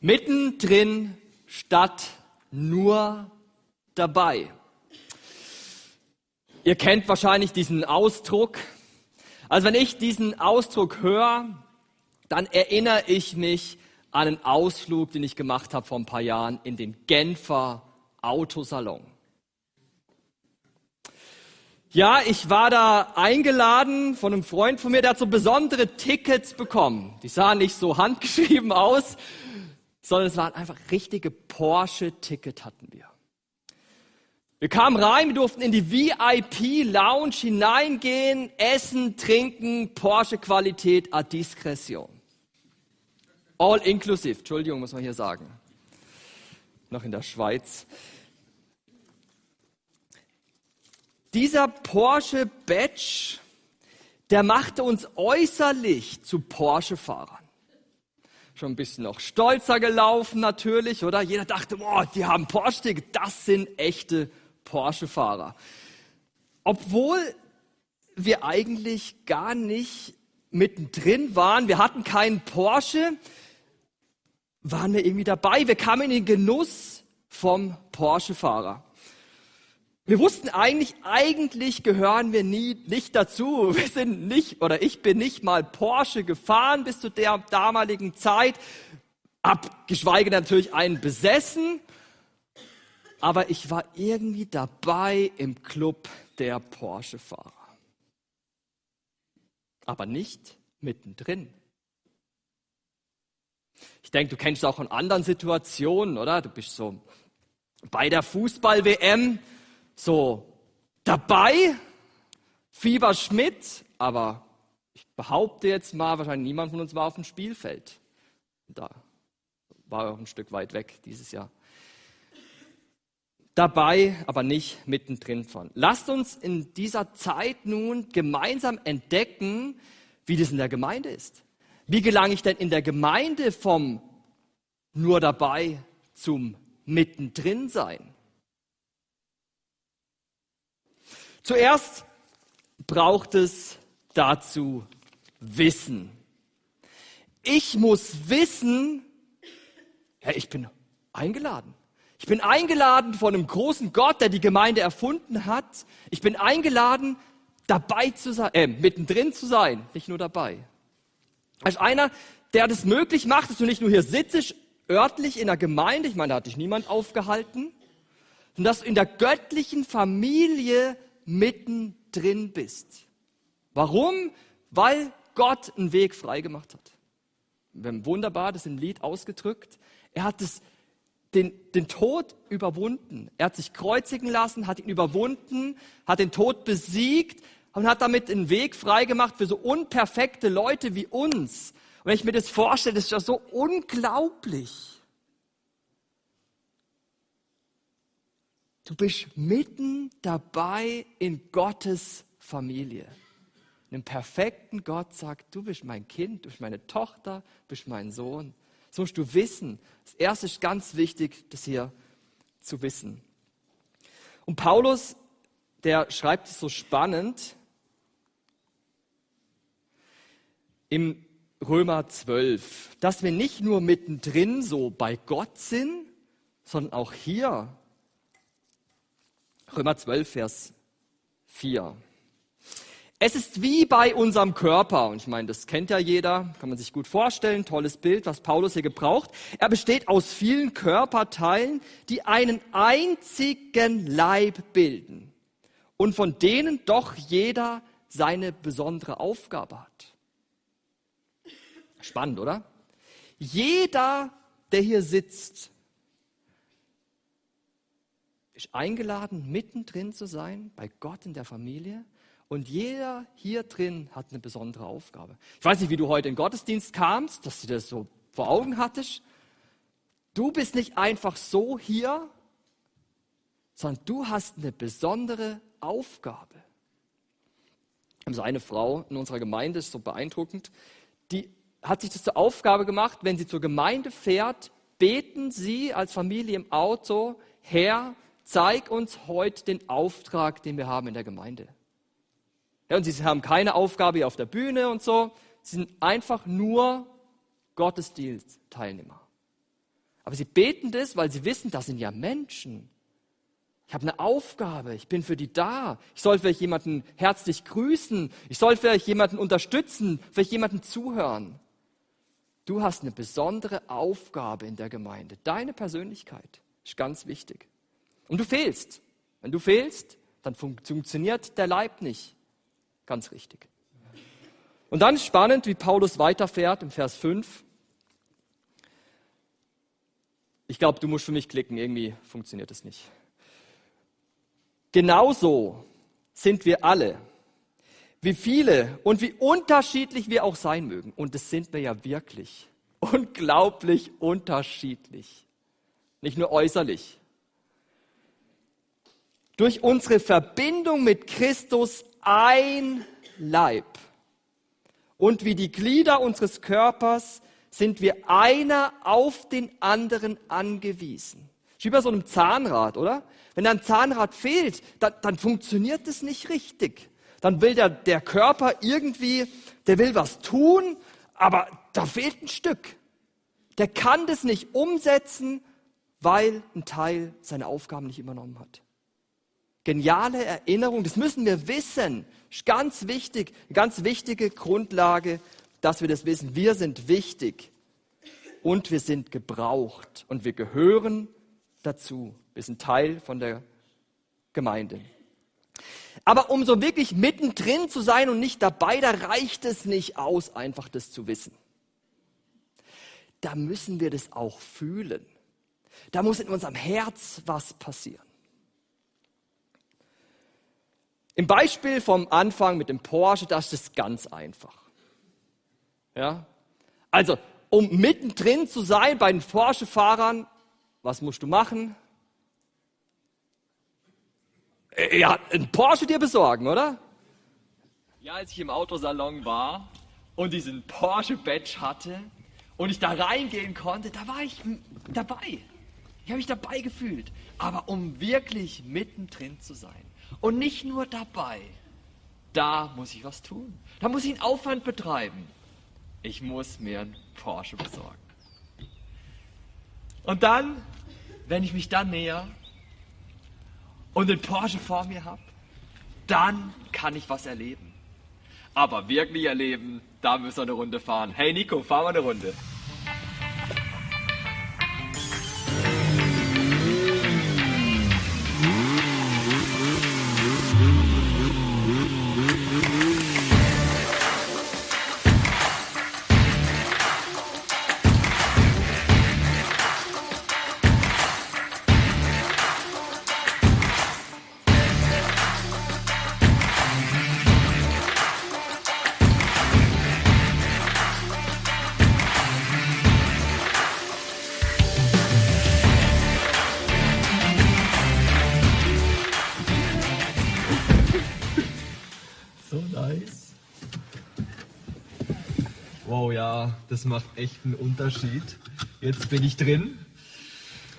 Mittendrin statt nur dabei. Ihr kennt wahrscheinlich diesen Ausdruck. Also wenn ich diesen Ausdruck höre, dann erinnere ich mich an einen Ausflug, den ich gemacht habe vor ein paar Jahren in den Genfer Autosalon. Ja, ich war da eingeladen von einem Freund von mir, der hat so besondere Tickets bekommen. Die sahen nicht so handgeschrieben aus, sondern es waren einfach richtige Porsche-Ticket hatten wir. Wir kamen rein, wir durften in die VIP-Lounge hineingehen, essen, trinken, Porsche-Qualität à discretion. All inclusive, Entschuldigung, muss man hier sagen. Noch in der Schweiz. Dieser Porsche Badge, der machte uns äußerlich zu Porsche-Fahrern. Schon ein bisschen noch stolzer gelaufen natürlich, oder? Jeder dachte, boah, die haben Porsche-Ticket, das sind echte Porsche-Fahrer. Obwohl wir eigentlich gar nicht mittendrin waren, wir hatten keinen Porsche, waren wir irgendwie dabei. Wir kamen in den Genuss vom Porsche-Fahrer. Wir wussten eigentlich, eigentlich gehören wir nie, nicht dazu. Wir sind nicht, oder ich bin nicht mal Porsche gefahren bis zu der damaligen Zeit. Abgeschweige natürlich einen besessen. Aber ich war irgendwie dabei im Club der Porsche-Fahrer. Aber nicht mittendrin. Ich denke, du kennst auch in anderen Situationen, oder? Du bist so bei der Fußball-WM so dabei, Fieber Schmidt, aber ich behaupte jetzt mal, wahrscheinlich niemand von uns war auf dem Spielfeld. Da war er auch ein Stück weit weg dieses Jahr. Dabei, aber nicht mittendrin von. Lasst uns in dieser Zeit nun gemeinsam entdecken, wie das in der Gemeinde ist. Wie gelange ich denn in der Gemeinde vom nur dabei zum mittendrin sein? Zuerst braucht es dazu Wissen. Ich muss wissen, ja, ich bin eingeladen. Ich bin eingeladen von einem großen Gott, der die Gemeinde erfunden hat. Ich bin eingeladen, dabei zu sein, äh, mittendrin zu sein, nicht nur dabei. Als einer, der das möglich macht, dass du nicht nur hier sitzt, örtlich in der Gemeinde, ich meine, da hat dich niemand aufgehalten, sondern dass du in der göttlichen Familie mittendrin bist. Warum? Weil Gott einen Weg freigemacht hat. Wir haben wunderbar das im Lied ausgedrückt. Er hat es, den, den Tod überwunden. Er hat sich kreuzigen lassen, hat ihn überwunden, hat den Tod besiegt, und hat damit einen Weg freigemacht für so unperfekte Leute wie uns. Und wenn ich mir das vorstelle, das ist ja so unglaublich. Du bist mitten dabei in Gottes Familie. Einem perfekten Gott sagt, du bist mein Kind, du bist meine Tochter, du bist mein Sohn. Das musst du wissen. Das erste ist ganz wichtig, das hier zu wissen. Und Paulus, der schreibt es so spannend, im Römer 12, dass wir nicht nur mittendrin so bei Gott sind, sondern auch hier. Römer 12, Vers 4. Es ist wie bei unserem Körper, und ich meine, das kennt ja jeder, kann man sich gut vorstellen, tolles Bild, was Paulus hier gebraucht. Er besteht aus vielen Körperteilen, die einen einzigen Leib bilden und von denen doch jeder seine besondere Aufgabe hat. Spannend, oder? Jeder, der hier sitzt, eingeladen, mittendrin zu sein, bei Gott in der Familie. Und jeder hier drin hat eine besondere Aufgabe. Ich weiß nicht, wie du heute in den Gottesdienst kamst, dass du das so vor Augen hattest. Du bist nicht einfach so hier, sondern du hast eine besondere Aufgabe. Also eine Frau in unserer Gemeinde ist so beeindruckend, die hat sich das zur Aufgabe gemacht, wenn sie zur Gemeinde fährt, beten sie als Familie im Auto, Herr, zeig uns heute den Auftrag, den wir haben in der Gemeinde. Ja, und sie haben keine Aufgabe hier auf der Bühne und so, sie sind einfach nur Gottesdienstteilnehmer. Aber sie beten das, weil sie wissen, das sind ja Menschen. Ich habe eine Aufgabe, ich bin für die da. Ich soll vielleicht jemanden herzlich grüßen, ich soll vielleicht jemanden unterstützen, vielleicht jemanden zuhören. Du hast eine besondere Aufgabe in der Gemeinde. Deine Persönlichkeit ist ganz wichtig. Und du fehlst. Wenn du fehlst, dann funktioniert der Leib nicht. Ganz richtig. Und dann spannend, wie Paulus weiterfährt im Vers 5. Ich glaube, du musst für mich klicken, irgendwie funktioniert es nicht. Genauso sind wir alle, wie viele und wie unterschiedlich wir auch sein mögen. Und das sind wir ja wirklich. Unglaublich unterschiedlich. Nicht nur äußerlich. Durch unsere Verbindung mit Christus ein Leib. Und wie die Glieder unseres Körpers sind wir einer auf den anderen angewiesen. Wie bei so einem Zahnrad, oder? Wenn ein Zahnrad fehlt, dann, dann funktioniert es nicht richtig. Dann will der, der Körper irgendwie, der will was tun, aber da fehlt ein Stück. Der kann das nicht umsetzen, weil ein Teil seine Aufgaben nicht übernommen hat. Geniale Erinnerung, das müssen wir wissen. Ganz wichtig, ganz wichtige Grundlage, dass wir das wissen. Wir sind wichtig und wir sind gebraucht und wir gehören dazu. Wir sind Teil von der Gemeinde. Aber um so wirklich mittendrin zu sein und nicht dabei, da reicht es nicht aus, einfach das zu wissen. Da müssen wir das auch fühlen. Da muss in unserem Herz was passieren. Im Beispiel vom Anfang mit dem Porsche, da ist ganz einfach. Ja? Also, um mittendrin zu sein bei den Porsche-Fahrern, was musst du machen? Äh, ja, ein Porsche dir besorgen, oder? Ja, als ich im Autosalon war und diesen Porsche Badge hatte und ich da reingehen konnte, da war ich dabei. Ich habe mich dabei gefühlt. Aber um wirklich mittendrin zu sein und nicht nur dabei, da muss ich was tun. Da muss ich einen Aufwand betreiben. Ich muss mir einen Porsche besorgen. Und dann, wenn ich mich dann näher und den Porsche vor mir habe, dann kann ich was erleben. Aber wirklich erleben, da müssen wir eine Runde fahren. Hey Nico, fahren wir eine Runde. Das macht echt einen Unterschied. Jetzt bin ich drin.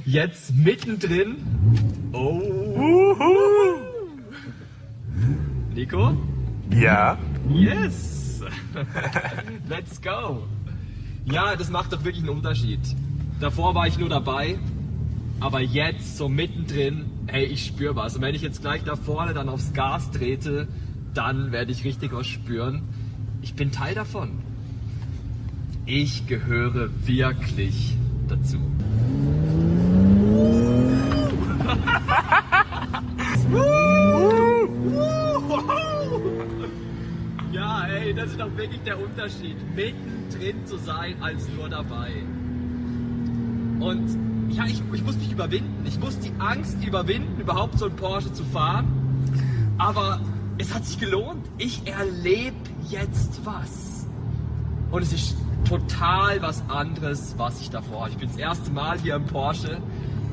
Jetzt mittendrin. Oh. Nico? Ja. Yes. Let's go. Ja, das macht doch wirklich einen Unterschied. Davor war ich nur dabei, aber jetzt so mittendrin, hey, ich spüre was. Und wenn ich jetzt gleich da vorne dann aufs Gas trete, dann werde ich richtig was spüren. Ich bin Teil davon ich gehöre wirklich dazu. ja, ey, das ist doch wirklich der Unterschied, mittendrin zu sein als nur dabei. Und ja, ich, ich muss mich überwinden. Ich muss die Angst überwinden, überhaupt so ein Porsche zu fahren. Aber es hat sich gelohnt. Ich erlebe jetzt was. Und es ist total was anderes, was ich davor. Ich bin das erste Mal hier im Porsche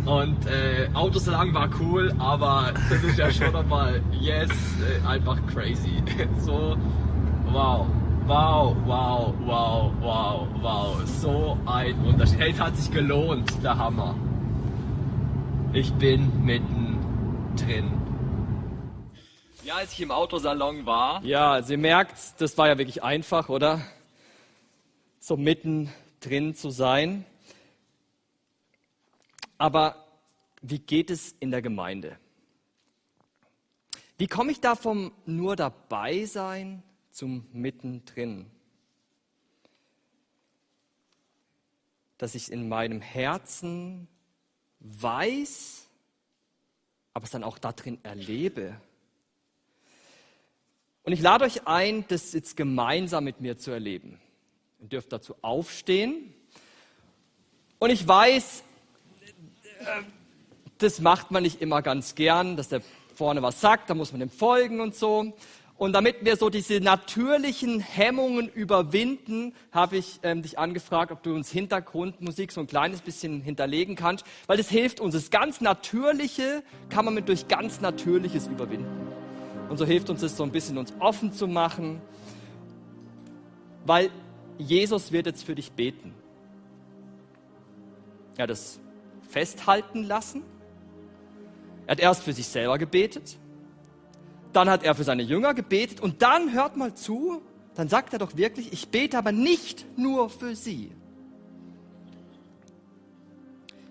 und äh, Autosalon war cool, aber das ist ja schon nochmal, yes, äh, einfach crazy. so, wow. Wow, wow, wow, wow, wow. So ein Unterschied. Hey, es hat sich gelohnt, der Hammer. Ich bin mittendrin. Ja, als ich im Autosalon war. Ja, also ihr merkt, das war ja wirklich einfach, oder? So mittendrin zu sein. Aber wie geht es in der Gemeinde? Wie komme ich da vom nur dabei sein zum mittendrin? Dass ich in meinem Herzen weiß, aber es dann auch darin erlebe. Und ich lade euch ein, das jetzt gemeinsam mit mir zu erleben. Ihr dürft dazu aufstehen. Und ich weiß, äh, das macht man nicht immer ganz gern, dass der vorne was sagt, da muss man dem folgen und so. Und damit wir so diese natürlichen Hemmungen überwinden, habe ich ähm, dich angefragt, ob du uns Hintergrundmusik so ein kleines bisschen hinterlegen kannst, weil das hilft uns. Das ganz Natürliche kann man mit durch ganz Natürliches überwinden. Und so hilft uns es so ein bisschen, uns offen zu machen, weil Jesus wird jetzt für dich beten. Er hat es festhalten lassen. Er hat erst für sich selber gebetet dann hat er für seine Jünger gebetet und dann hört mal zu, dann sagt er doch wirklich, ich bete aber nicht nur für sie.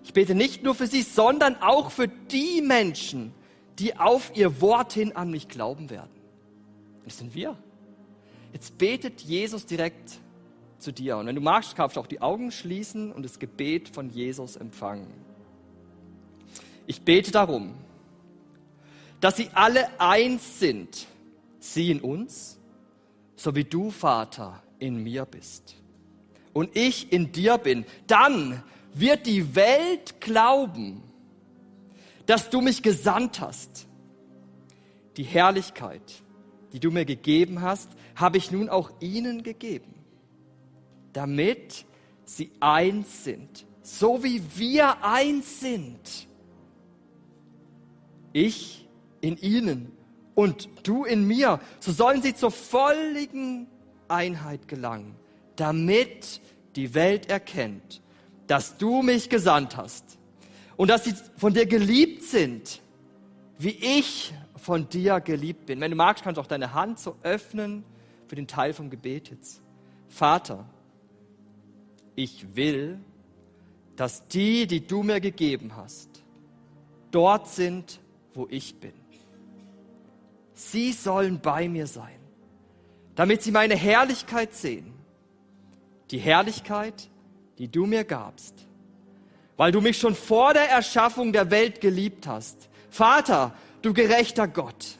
Ich bete nicht nur für sie, sondern auch für die Menschen, die auf ihr Wort hin an mich glauben werden. Das sind wir. Jetzt betet Jesus direkt zu dir. Und wenn du magst, kannst du auch die Augen schließen und das Gebet von Jesus empfangen. Ich bete darum, dass sie alle eins sind, sie in uns, so wie du, Vater, in mir bist und ich in dir bin, dann wird die Welt glauben, dass du mich gesandt hast. Die Herrlichkeit, die du mir gegeben hast, habe ich nun auch ihnen gegeben, damit sie eins sind, so wie wir eins sind. Ich in ihnen und du in mir, so sollen sie zur völligen Einheit gelangen, damit die Welt erkennt, dass du mich gesandt hast und dass sie von dir geliebt sind, wie ich von dir geliebt bin. Wenn du magst, kannst du auch deine Hand so öffnen für den Teil vom Gebet jetzt. Vater, ich will, dass die, die du mir gegeben hast, dort sind, wo ich bin. Sie sollen bei mir sein, damit sie meine Herrlichkeit sehen. Die Herrlichkeit, die du mir gabst, weil du mich schon vor der Erschaffung der Welt geliebt hast. Vater, du gerechter Gott,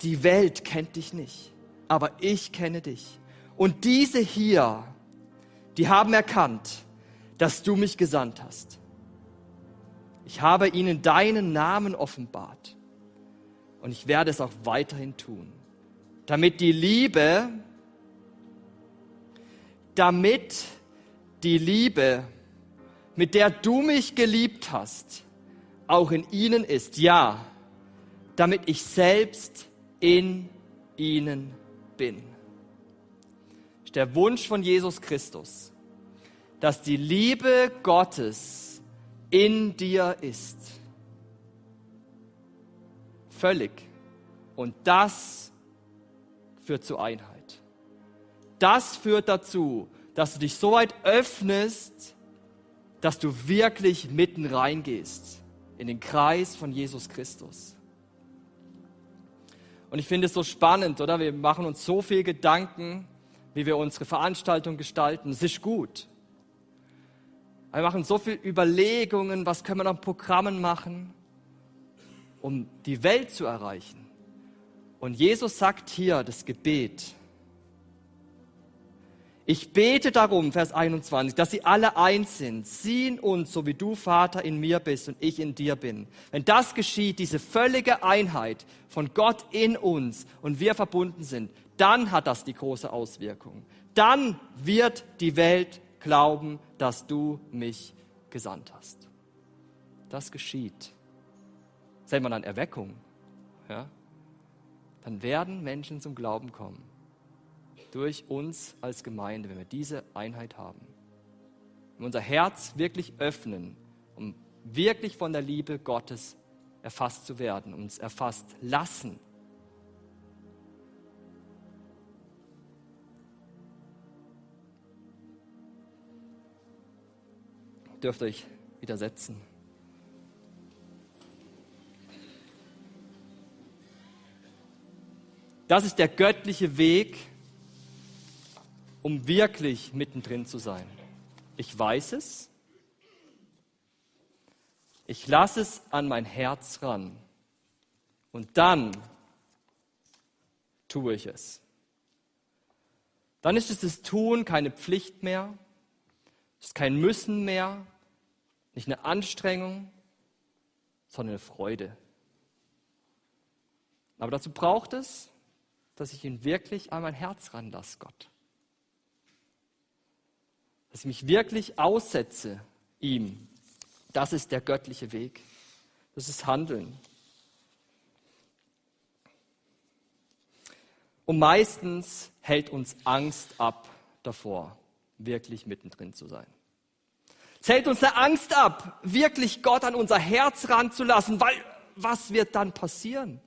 die Welt kennt dich nicht, aber ich kenne dich. Und diese hier, die haben erkannt, dass du mich gesandt hast. Ich habe ihnen deinen Namen offenbart und ich werde es auch weiterhin tun, damit die Liebe, damit die Liebe, mit der du mich geliebt hast, auch in ihnen ist. Ja, damit ich selbst in ihnen bin. Der Wunsch von Jesus Christus, dass die Liebe Gottes in dir ist Völlig. Und das führt zur Einheit. Das führt dazu, dass du dich so weit öffnest, dass du wirklich mitten reingehst in den Kreis von Jesus Christus. Und ich finde es so spannend, oder? Wir machen uns so viel Gedanken, wie wir unsere Veranstaltung gestalten. Es ist gut. Wir machen so viele Überlegungen, was können wir an Programmen machen um die Welt zu erreichen. Und Jesus sagt hier das Gebet. Ich bete darum, Vers 21, dass sie alle eins sind, sie in uns, so wie du, Vater, in mir bist und ich in dir bin. Wenn das geschieht, diese völlige Einheit von Gott in uns und wir verbunden sind, dann hat das die große Auswirkung. Dann wird die Welt glauben, dass du mich gesandt hast. Das geschieht sagt man dann Erweckung, ja, dann werden Menschen zum Glauben kommen. Durch uns als Gemeinde, wenn wir diese Einheit haben. Wenn wir unser Herz wirklich öffnen, um wirklich von der Liebe Gottes erfasst zu werden, uns erfasst lassen. Dürft euch widersetzen. Das ist der göttliche Weg, um wirklich mittendrin zu sein. Ich weiß es. Ich lasse es an mein Herz ran. Und dann tue ich es. Dann ist es das Tun keine Pflicht mehr, es ist kein Müssen mehr, nicht eine Anstrengung, sondern eine Freude. Aber dazu braucht es, dass ich ihn wirklich an mein Herz ranlasse, Gott. Dass ich mich wirklich aussetze ihm. Das ist der göttliche Weg. Das ist Handeln. Und meistens hält uns Angst ab davor, wirklich mittendrin zu sein. Es hält uns eine Angst ab, wirklich Gott an unser Herz ranzulassen, weil was wird dann passieren?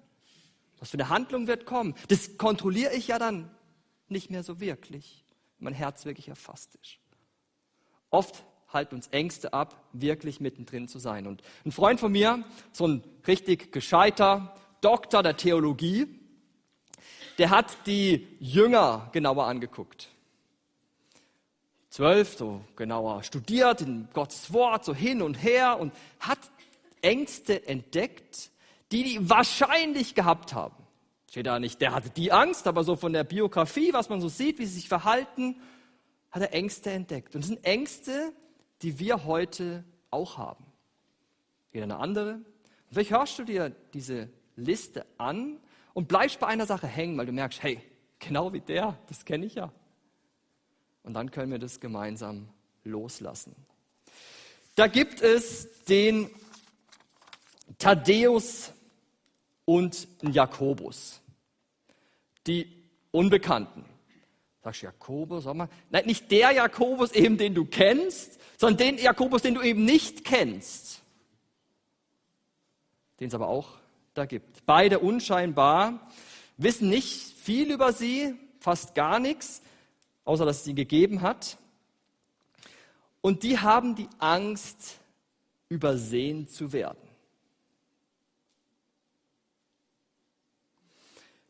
Was für eine Handlung wird kommen? Das kontrolliere ich ja dann nicht mehr so wirklich, wenn mein Herz wirklich erfasst ist. Oft halten uns Ängste ab, wirklich mittendrin zu sein. Und ein Freund von mir, so ein richtig gescheiter Doktor der Theologie, der hat die Jünger genauer angeguckt. Zwölf, so genauer studiert in Gottes Wort, so hin und her und hat Ängste entdeckt, die die wahrscheinlich gehabt haben. Steht da nicht, der hatte die Angst, aber so von der Biografie, was man so sieht, wie sie sich verhalten, hat er Ängste entdeckt. Und das sind Ängste, die wir heute auch haben. Jeder eine andere. Vielleicht hörst du dir diese Liste an und bleibst bei einer Sache hängen, weil du merkst, hey, genau wie der, das kenne ich ja. Und dann können wir das gemeinsam loslassen. Da gibt es den Thaddäus und Jakobus, die Unbekannten. Sagst du Jakobus, sag mal. Nein, nicht der Jakobus eben, den du kennst, sondern den Jakobus, den du eben nicht kennst. Den es aber auch da gibt. Beide unscheinbar, wissen nicht viel über sie, fast gar nichts, außer dass es sie gegeben hat. Und die haben die Angst, übersehen zu werden.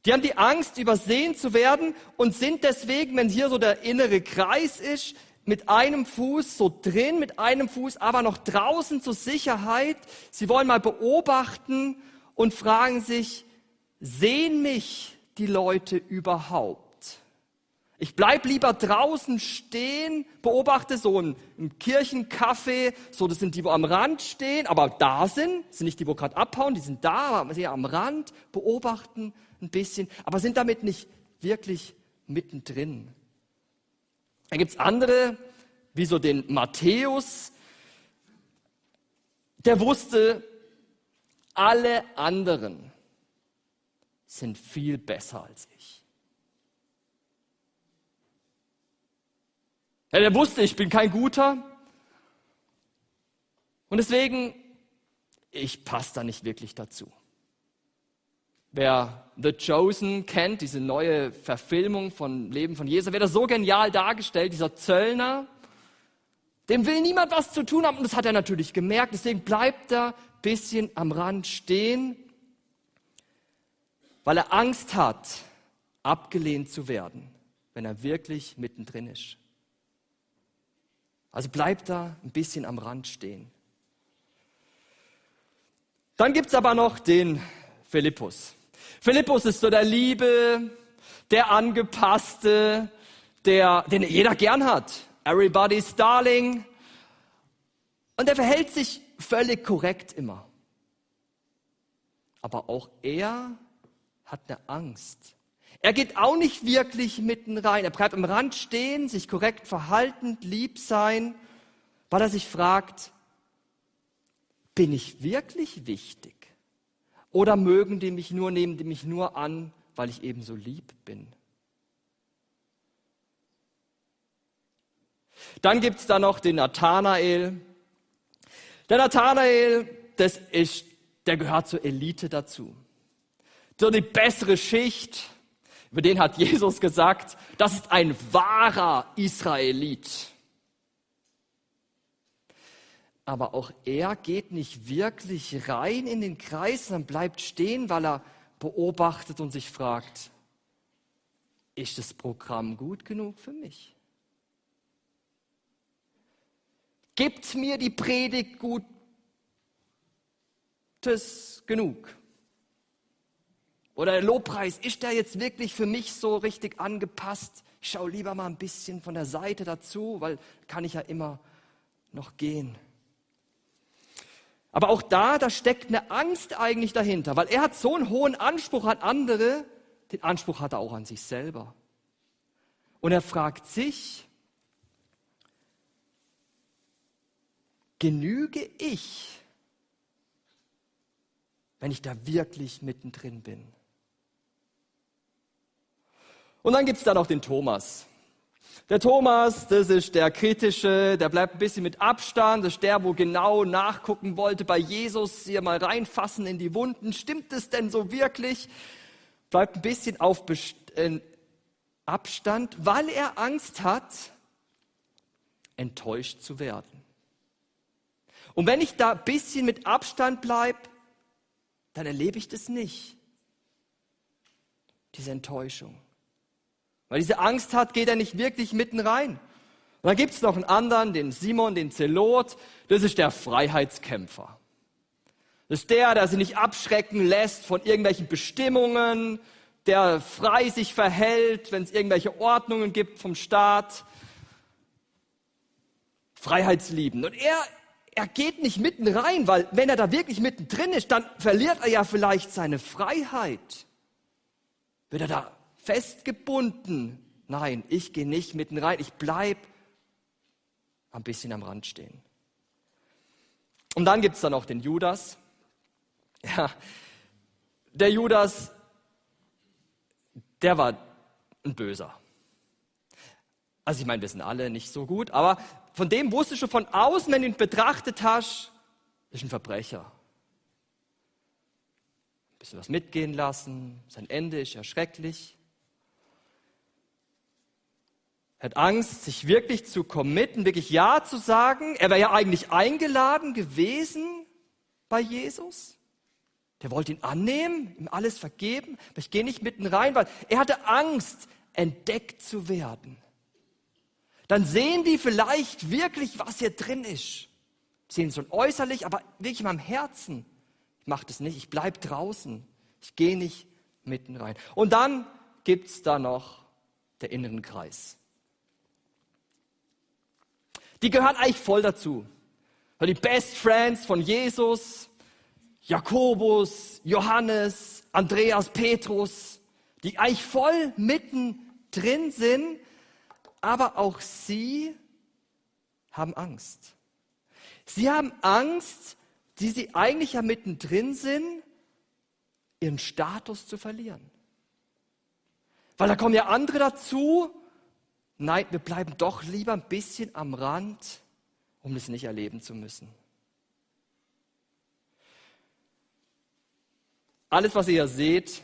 Die haben die Angst, übersehen zu werden und sind deswegen, wenn hier so der innere Kreis ist, mit einem Fuß so drin, mit einem Fuß aber noch draußen zur Sicherheit. Sie wollen mal beobachten, und fragen sich, sehen mich die Leute überhaupt? Ich bleib lieber draußen stehen, beobachte so ein, ein Kirchencafé, so das sind die, wo am Rand stehen, aber da sind, sind nicht die, wo gerade abhauen, die sind da, aber sie am Rand, beobachten ein bisschen, aber sind damit nicht wirklich mittendrin. Dann gibt's andere, wie so den Matthäus, der wusste, alle anderen sind viel besser als ich. Ja, der wusste, ich bin kein guter. Und deswegen, ich passe da nicht wirklich dazu. Wer The Chosen kennt, diese neue Verfilmung von Leben von Jesus, wird er so genial dargestellt, dieser Zöllner, dem will niemand was zu tun haben. Und das hat er natürlich gemerkt. Deswegen bleibt er bisschen am Rand stehen, weil er Angst hat, abgelehnt zu werden, wenn er wirklich mittendrin ist. Also bleibt da ein bisschen am Rand stehen. Dann gibt es aber noch den Philippus. Philippus ist so der Liebe, der Angepasste, der, den jeder gern hat. Everybody's Darling. Und er verhält sich völlig korrekt immer. Aber auch er hat eine Angst. Er geht auch nicht wirklich mitten rein. Er bleibt am Rand stehen, sich korrekt verhalten, lieb sein, weil er sich fragt, bin ich wirklich wichtig? Oder mögen die mich nur, nehmen die mich nur an, weil ich eben so lieb bin? Dann gibt es da noch den Nathanael, der Nathanael, das ist, der gehört zur Elite dazu. So die bessere Schicht, über den hat Jesus gesagt, das ist ein wahrer Israelit. Aber auch er geht nicht wirklich rein in den Kreis, sondern bleibt stehen, weil er beobachtet und sich fragt, ist das Programm gut genug für mich? Gibt mir die Predigt Gutes genug? Oder der Lobpreis, ist der jetzt wirklich für mich so richtig angepasst? Ich schaue lieber mal ein bisschen von der Seite dazu, weil kann ich ja immer noch gehen. Aber auch da, da steckt eine Angst eigentlich dahinter, weil er hat so einen hohen Anspruch an andere, den Anspruch hat er auch an sich selber. Und er fragt sich, genüge ich, wenn ich da wirklich mittendrin bin? Und dann gibt es da noch den Thomas. Der Thomas, das ist der kritische, der bleibt ein bisschen mit Abstand, das ist der, wo genau nachgucken wollte bei Jesus, hier mal reinfassen in die Wunden. Stimmt es denn so wirklich? Bleibt ein bisschen auf äh, Abstand, weil er Angst hat, enttäuscht zu werden. Und wenn ich da ein bisschen mit Abstand bleibe, dann erlebe ich das nicht. Diese Enttäuschung. Weil diese Angst hat, geht er nicht wirklich mitten rein. Und dann gibt es noch einen anderen, den Simon, den Zelot. Das ist der Freiheitskämpfer. Das ist der, der sich nicht abschrecken lässt von irgendwelchen Bestimmungen, der frei sich verhält, wenn es irgendwelche Ordnungen gibt vom Staat. Freiheitslieben. Und er, er geht nicht mitten rein, weil wenn er da wirklich mittendrin ist, dann verliert er ja vielleicht seine Freiheit. Wird er da festgebunden. Nein, ich gehe nicht mitten rein, ich bleibe ein bisschen am Rand stehen. Und dann gibt es dann noch den Judas. Ja, der Judas, der war ein Böser. Also ich meine, wir sind alle nicht so gut, aber von dem wusste schon von außen, wenn du ihn betrachtet hast, ist ein Verbrecher. Ein bisschen was mitgehen lassen, sein Ende ist ja schrecklich. Er hat Angst, sich wirklich zu committen, wirklich Ja zu sagen. Er wäre ja eigentlich eingeladen gewesen bei Jesus. Der wollte ihn annehmen, ihm alles vergeben. Aber ich gehe nicht mitten rein, weil er hatte Angst, entdeckt zu werden. Dann sehen die vielleicht wirklich, was hier drin ist. Sehen schon äußerlich, aber wirklich in meinem Herzen. Ich mache das nicht, ich bleibe draußen. Ich gehe nicht mitten rein. Und dann gibt es da noch der inneren Kreis. Die gehören eigentlich voll dazu. Die Best Friends von Jesus, Jakobus, Johannes, Andreas, Petrus, die eigentlich voll mittendrin sind, aber auch sie haben Angst. Sie haben Angst, die sie eigentlich ja mittendrin sind, ihren Status zu verlieren. Weil da kommen ja andere dazu, Nein, wir bleiben doch lieber ein bisschen am Rand, um es nicht erleben zu müssen. Alles, was ihr hier seht,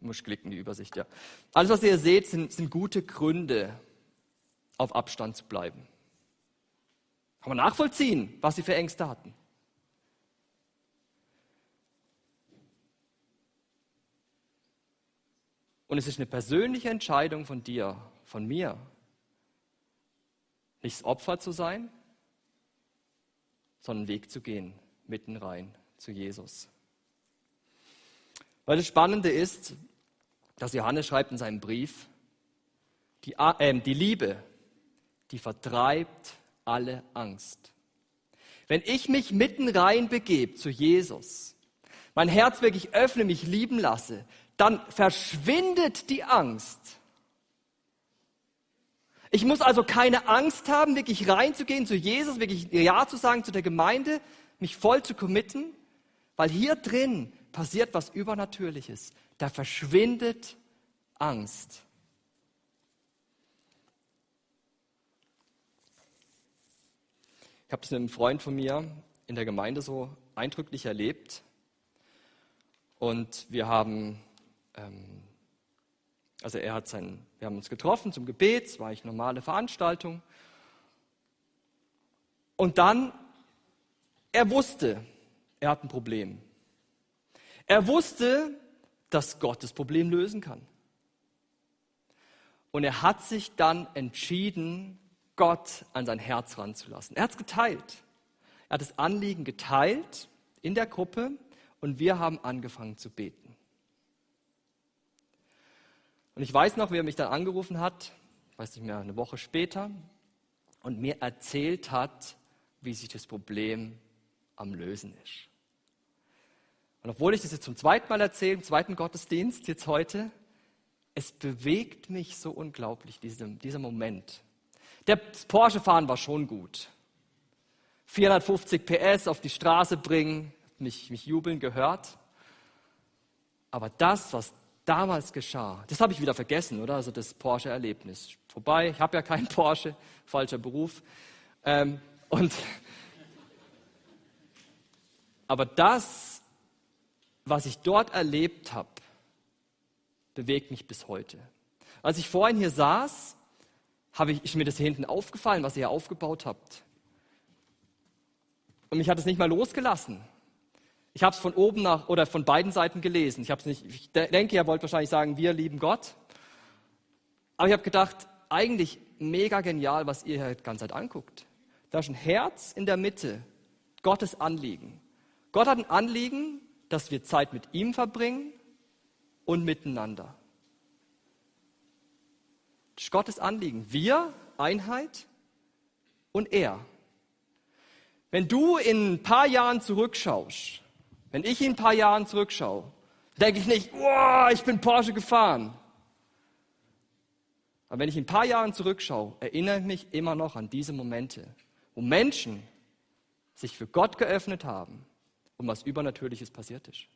muss klicken, die Übersicht, ja. Alles, was ihr hier seht, sind, sind gute Gründe, auf Abstand zu bleiben. Kann man nachvollziehen, was sie für Ängste hatten. Und es ist eine persönliche Entscheidung von dir, von mir, nicht das Opfer zu sein, sondern einen Weg zu gehen, mitten rein zu Jesus. Weil das Spannende ist, dass Johannes schreibt in seinem Brief, die, äh, die Liebe, die vertreibt alle Angst. Wenn ich mich mitten rein begebe zu Jesus, mein Herz wirklich öffne, mich lieben lasse, dann verschwindet die Angst. Ich muss also keine Angst haben, wirklich reinzugehen zu Jesus, wirklich Ja zu sagen zu der Gemeinde, mich voll zu committen, weil hier drin passiert was Übernatürliches. Da verschwindet Angst. Ich habe es mit einem Freund von mir in der Gemeinde so eindrücklich erlebt. Und wir haben ähm, also er hat sein, wir haben uns getroffen zum Gebet, es war eine normale Veranstaltung. Und dann, er wusste, er hat ein Problem. Er wusste, dass Gott das Problem lösen kann. Und er hat sich dann entschieden, Gott an sein Herz ranzulassen. Er hat es geteilt. Er hat das Anliegen geteilt in der Gruppe und wir haben angefangen zu beten. Und ich weiß noch, wie er mich dann angerufen hat, weiß nicht mehr, eine Woche später, und mir erzählt hat, wie sich das Problem am Lösen ist. Und obwohl ich das jetzt zum zweiten Mal erzähle, im zweiten Gottesdienst, jetzt heute, es bewegt mich so unglaublich, dieser, dieser Moment. Der Porsche-Fahren war schon gut. 450 PS auf die Straße bringen, mich, mich jubeln gehört. Aber das, was damals geschah, das habe ich wieder vergessen, oder? Also das Porsche-Erlebnis. Vorbei, ich habe ja keinen Porsche, falscher Beruf. Ähm, und aber das, was ich dort erlebt habe, bewegt mich bis heute. Als ich vorhin hier saß, habe ich, ist mir das hier hinten aufgefallen, was ihr hier aufgebaut habt. Und mich hat es nicht mal losgelassen. Ich habe es von oben nach oder von beiden Seiten gelesen. Ich, nicht, ich denke, ihr wollt wahrscheinlich sagen, wir lieben Gott. Aber ich habe gedacht, eigentlich mega genial, was ihr hier die ganze Zeit anguckt. Da ist ein Herz in der Mitte, Gottes Anliegen. Gott hat ein Anliegen, dass wir Zeit mit ihm verbringen und miteinander. Das ist Gottes Anliegen. Wir, Einheit und er. Wenn du in ein paar Jahren zurückschaust, wenn ich in ein paar Jahren zurückschaue, denke ich nicht, oh, ich bin Porsche gefahren. Aber wenn ich in ein paar Jahren zurückschaue, erinnere ich mich immer noch an diese Momente, wo Menschen sich für Gott geöffnet haben und was Übernatürliches passiert ist.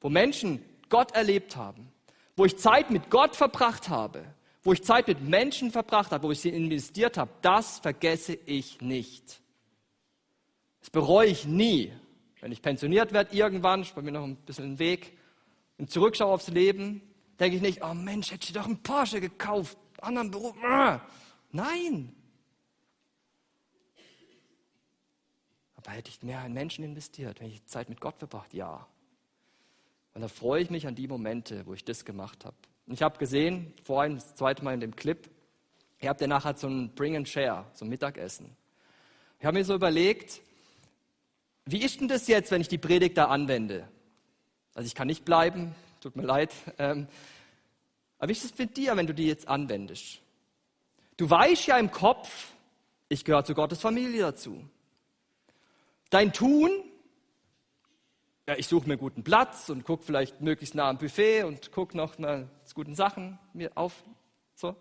Wo Menschen Gott erlebt haben, wo ich Zeit mit Gott verbracht habe, wo ich Zeit mit Menschen verbracht habe, wo ich sie investiert habe, das vergesse ich nicht. Das bereue ich nie. Wenn ich pensioniert werde irgendwann, ist bei mir noch ein bisschen ein Weg, und zurückschaue aufs Leben, denke ich nicht, oh Mensch, hätte ich doch einen Porsche gekauft, anderen Beruf. Ah. Nein. Aber hätte ich mehr in Menschen investiert, wenn ich Zeit mit Gott verbracht? Ja. Und da freue ich mich an die Momente, wo ich das gemacht habe. Und ich habe gesehen, vorhin das zweite Mal in dem Clip, ihr habt ja nachher so ein Bring and Share, so ein Mittagessen. Ich habe mir so überlegt, wie ist denn das jetzt, wenn ich die Predigt da anwende? Also ich kann nicht bleiben, tut mir leid. Ähm, aber wie ist es mit dir, wenn du die jetzt anwendest? Du weißt ja im Kopf, ich gehöre zu Gottes Familie dazu. Dein Tun, ja, ich suche mir guten Platz und gucke vielleicht möglichst nah am Buffet und gucke noch mal zu guten Sachen mir auf. So.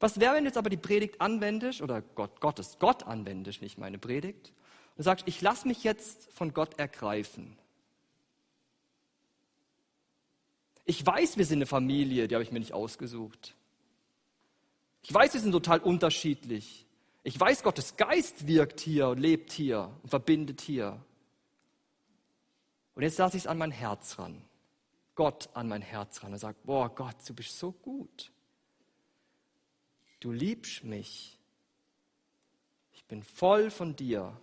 Was wäre, wenn du jetzt aber die Predigt anwendest oder Gott, Gottes Gott anwendest, nicht meine Predigt, und sagst, ich lasse mich jetzt von Gott ergreifen. Ich weiß, wir sind eine Familie, die habe ich mir nicht ausgesucht. Ich weiß, wir sind total unterschiedlich. Ich weiß, Gottes Geist wirkt hier und lebt hier und verbindet hier. Und jetzt lasse ich es an mein Herz ran. Gott an mein Herz ran und sage, boah Gott, du bist so gut. Du liebst mich. Ich bin voll von dir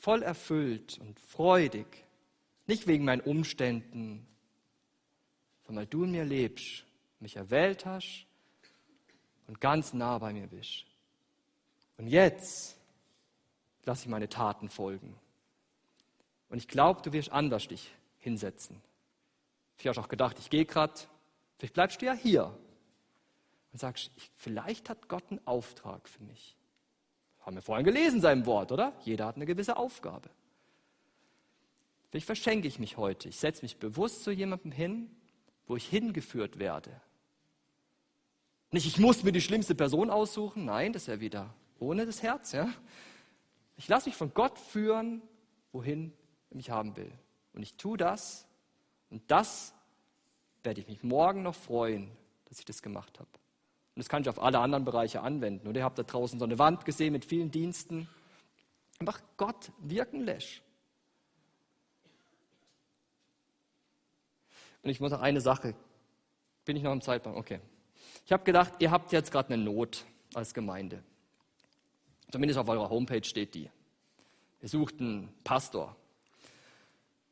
voll erfüllt und freudig. Nicht wegen meinen Umständen, sondern weil du in mir lebst, mich erwählt hast und ganz nah bei mir bist. Und jetzt lasse ich meine Taten folgen. Und ich glaube, du wirst anders dich hinsetzen. Ich habe auch gedacht, ich gehe gerade, vielleicht bleibst du ja hier und sagst, vielleicht hat Gott einen Auftrag für mich. Haben wir vorhin gelesen in seinem Wort, oder? Jeder hat eine gewisse Aufgabe. Vielleicht verschenke ich mich heute. Ich setze mich bewusst zu jemandem hin, wo ich hingeführt werde. Nicht, ich muss mir die schlimmste Person aussuchen. Nein, das ist ja wieder ohne das Herz. Ja? Ich lasse mich von Gott führen, wohin er mich haben will. Und ich tue das. Und das werde ich mich morgen noch freuen, dass ich das gemacht habe. Und das kann ich auf alle anderen Bereiche anwenden. Und ihr habt da draußen so eine Wand gesehen mit vielen Diensten. Einfach Gott wirken lässt. Und ich muss noch eine Sache. Bin ich noch im Zeitplan? Okay. Ich habe gedacht, ihr habt jetzt gerade eine Not als Gemeinde. Zumindest auf eurer Homepage steht die. Wir suchten Pastor.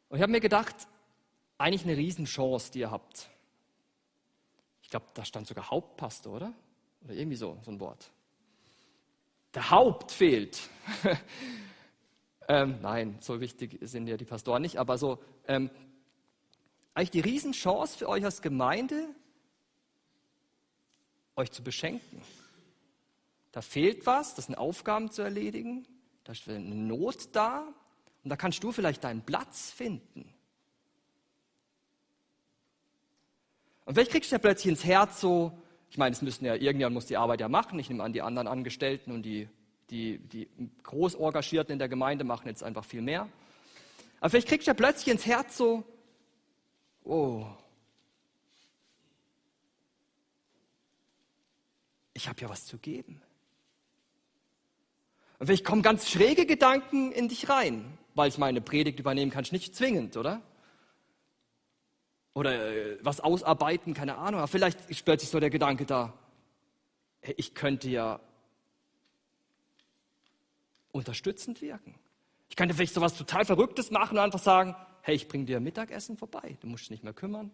Und ich habe mir gedacht, eigentlich eine Riesenchance, die ihr habt. Ich glaube, da stand sogar Hauptpastor, oder? Oder irgendwie so, so ein Wort. Der Haupt fehlt. ähm, nein, so wichtig sind ja die Pastoren nicht, aber so ähm, eigentlich die Riesenchance für euch als Gemeinde, euch zu beschenken. Da fehlt was, das sind Aufgaben zu erledigen, da ist eine Not da und da kannst du vielleicht deinen Platz finden. Und vielleicht kriegst du ja plötzlich ins Herz so, ich meine, es müssen ja, irgendjemand muss die Arbeit ja machen, ich nehme an, die anderen Angestellten und die, die, die groß Engagierten in der Gemeinde machen jetzt einfach viel mehr. Aber vielleicht kriegst du ja plötzlich ins Herz so, oh, ich habe ja was zu geben. Und vielleicht kommen ganz schräge Gedanken in dich rein, weil ich meine Predigt übernehmen kannst, nicht zwingend, oder? Oder äh, was ausarbeiten, keine Ahnung. Aber vielleicht spürt sich so der Gedanke da, ich könnte ja unterstützend wirken. Ich könnte vielleicht so was total Verrücktes machen und einfach sagen, hey, ich bringe dir Mittagessen vorbei, du musst dich nicht mehr kümmern.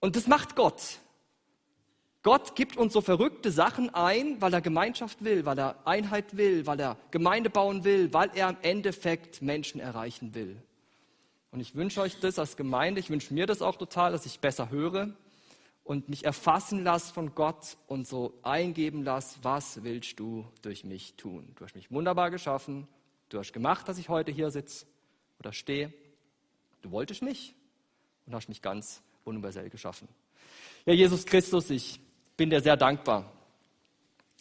Und das macht Gott. Gott gibt uns so verrückte Sachen ein, weil er Gemeinschaft will, weil er Einheit will, weil er Gemeinde bauen will, weil er im Endeffekt Menschen erreichen will. Und ich wünsche euch das als Gemeinde, ich wünsche mir das auch total, dass ich besser höre und mich erfassen lasse von Gott und so eingeben lasse, was willst du durch mich tun? Du hast mich wunderbar geschaffen, du hast gemacht, dass ich heute hier sitze oder stehe. Du wolltest mich und hast mich ganz universell geschaffen. Ja, Jesus Christus, ich bin dir sehr dankbar.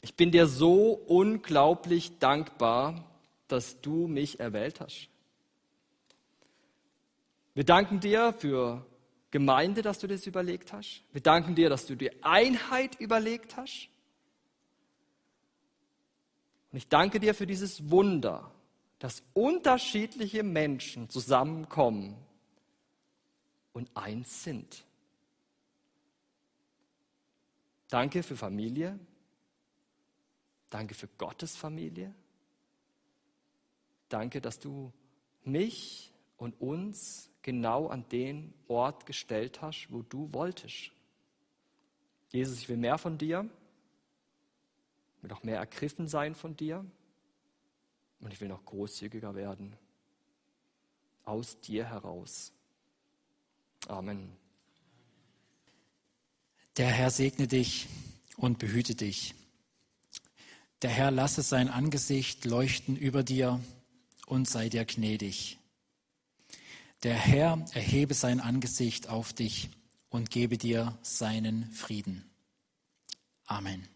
Ich bin dir so unglaublich dankbar, dass du mich erwählt hast. Wir danken dir für Gemeinde, dass du das überlegt hast. Wir danken dir, dass du die Einheit überlegt hast. Und ich danke dir für dieses Wunder, dass unterschiedliche Menschen zusammenkommen und eins sind. Danke für Familie. Danke für Gottes Familie. Danke, dass du mich und uns genau an den Ort gestellt hast, wo du wolltest. Jesus, ich will mehr von dir, ich will noch mehr ergriffen sein von dir und ich will noch großzügiger werden. Aus dir heraus. Amen. Der Herr segne dich und behüte dich. Der Herr lasse sein Angesicht leuchten über dir und sei dir gnädig. Der Herr erhebe sein Angesicht auf dich und gebe dir seinen Frieden. Amen.